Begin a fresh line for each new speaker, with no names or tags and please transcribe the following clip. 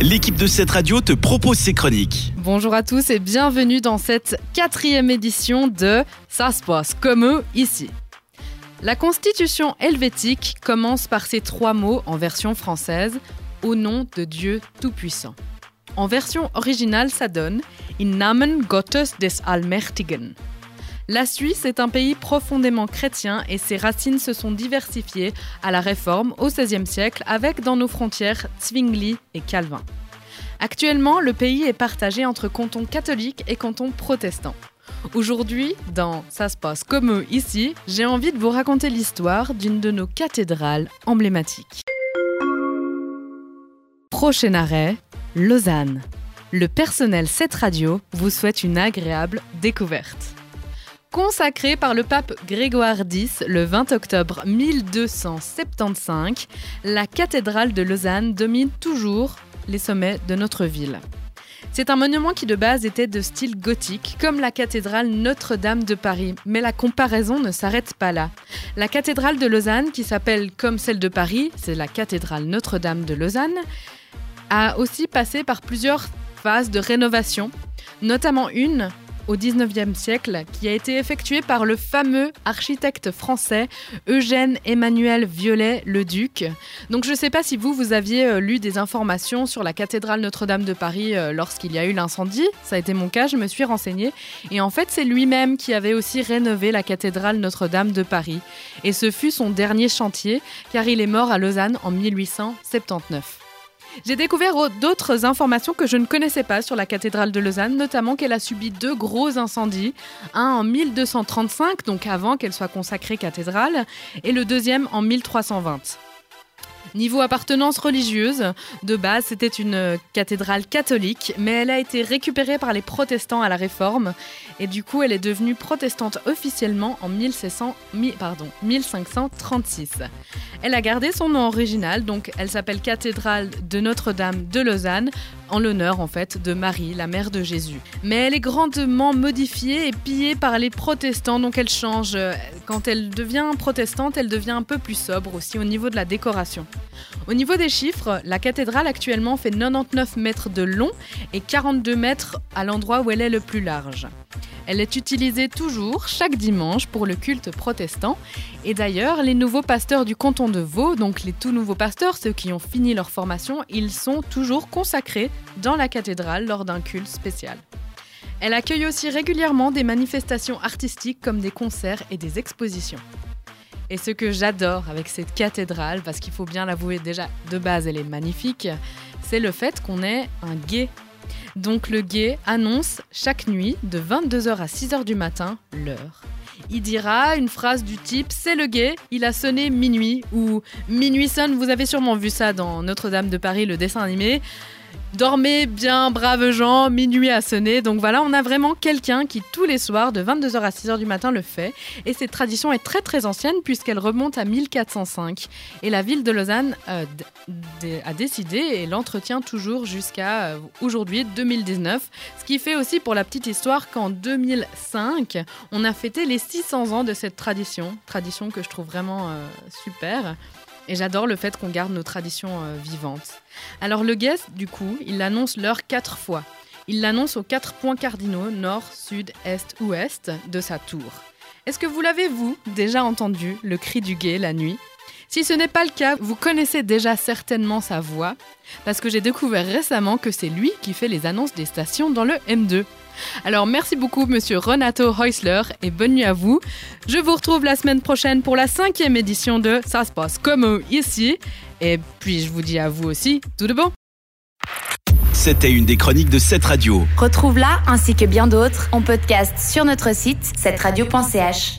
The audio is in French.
l'équipe de cette radio te propose ses chroniques.
Bonjour à tous et bienvenue dans cette quatrième édition de Ça se passe comme eux ici. La constitution helvétique commence par ces trois mots en version française au nom de Dieu Tout-Puissant. En version originale, ça donne In Namen Gottes des Allmächtigen. La Suisse est un pays profondément chrétien et ses racines se sont diversifiées à la Réforme au XVIe siècle avec dans nos frontières Zwingli et Calvin. Actuellement, le pays est partagé entre cantons catholiques et cantons protestants. Aujourd'hui, dans Ça se passe comme eux ici, j'ai envie de vous raconter l'histoire d'une de nos cathédrales emblématiques. Prochain arrêt, Lausanne. Le personnel 7 radio vous souhaite une agréable découverte. Consacrée par le pape Grégoire X le 20 octobre 1275, la cathédrale de Lausanne domine toujours les sommets de notre ville. C'est un monument qui de base était de style gothique, comme la cathédrale Notre-Dame de Paris. Mais la comparaison ne s'arrête pas là. La cathédrale de Lausanne, qui s'appelle comme celle de Paris, c'est la cathédrale Notre-Dame de Lausanne, a aussi passé par plusieurs phases de rénovation, notamment une au 19e siècle qui a été effectué par le fameux architecte français Eugène Emmanuel Viollet-le-Duc. Donc je ne sais pas si vous, vous aviez euh, lu des informations sur la cathédrale Notre-Dame de Paris euh, lorsqu'il y a eu l'incendie. Ça a été mon cas, je me suis renseignée. Et en fait, c'est lui-même qui avait aussi rénové la cathédrale Notre-Dame de Paris. Et ce fut son dernier chantier, car il est mort à Lausanne en 1879. J'ai découvert d'autres informations que je ne connaissais pas sur la cathédrale de Lausanne, notamment qu'elle a subi deux gros incendies, un en 1235, donc avant qu'elle soit consacrée cathédrale, et le deuxième en 1320. Niveau appartenance religieuse, de base c'était une cathédrale catholique, mais elle a été récupérée par les protestants à la Réforme, et du coup elle est devenue protestante officiellement en 1600, pardon, 1536. Elle a gardé son nom original, donc elle s'appelle cathédrale de Notre-Dame de Lausanne, en l'honneur en fait de Marie, la mère de Jésus. Mais elle est grandement modifiée et pillée par les protestants, donc elle change. Quand elle devient protestante, elle devient un peu plus sobre aussi au niveau de la décoration. Au niveau des chiffres, la cathédrale actuellement fait 99 mètres de long et 42 mètres à l'endroit où elle est le plus large. Elle est utilisée toujours chaque dimanche pour le culte protestant. Et d'ailleurs, les nouveaux pasteurs du canton de Vaud, donc les tout nouveaux pasteurs, ceux qui ont fini leur formation, ils sont toujours consacrés dans la cathédrale lors d'un culte spécial. Elle accueille aussi régulièrement des manifestations artistiques comme des concerts et des expositions. Et ce que j'adore avec cette cathédrale, parce qu'il faut bien l'avouer déjà de base elle est magnifique, c'est le fait qu'on ait un guet. Donc le guet annonce chaque nuit de 22h à 6h du matin l'heure. Il dira une phrase du type C'est le guet, il a sonné minuit ou Minuit sonne, vous avez sûrement vu ça dans Notre-Dame de Paris, le dessin animé. Dormez bien, braves gens, minuit a sonné. Donc voilà, on a vraiment quelqu'un qui tous les soirs de 22h à 6h du matin le fait. Et cette tradition est très très ancienne puisqu'elle remonte à 1405. Et la ville de Lausanne euh, a décidé et l'entretient toujours jusqu'à euh, aujourd'hui, 2019. Ce qui fait aussi pour la petite histoire qu'en 2005, on a fêté les 600 ans de cette tradition. Tradition que je trouve vraiment euh, super. Et j'adore le fait qu'on garde nos traditions euh, vivantes. Alors le guest, du coup, il annonce l'heure quatre fois. Il l'annonce aux quatre points cardinaux, nord, sud, est, ouest, de sa tour. Est-ce que vous l'avez, vous, déjà entendu, le cri du guet la nuit? Si ce n'est pas le cas, vous connaissez déjà certainement sa voix, parce que j'ai découvert récemment que c'est lui qui fait les annonces des stations dans le M2. Alors merci beaucoup monsieur Renato Heusler et bonne nuit à vous. Je vous retrouve la semaine prochaine pour la cinquième édition de Ça se passe comme ici. Et puis je vous dis à vous aussi tout de bon.
C'était une des chroniques de cette radio.
Retrouve-la ainsi que bien d'autres en podcast sur notre site cette radio.ch.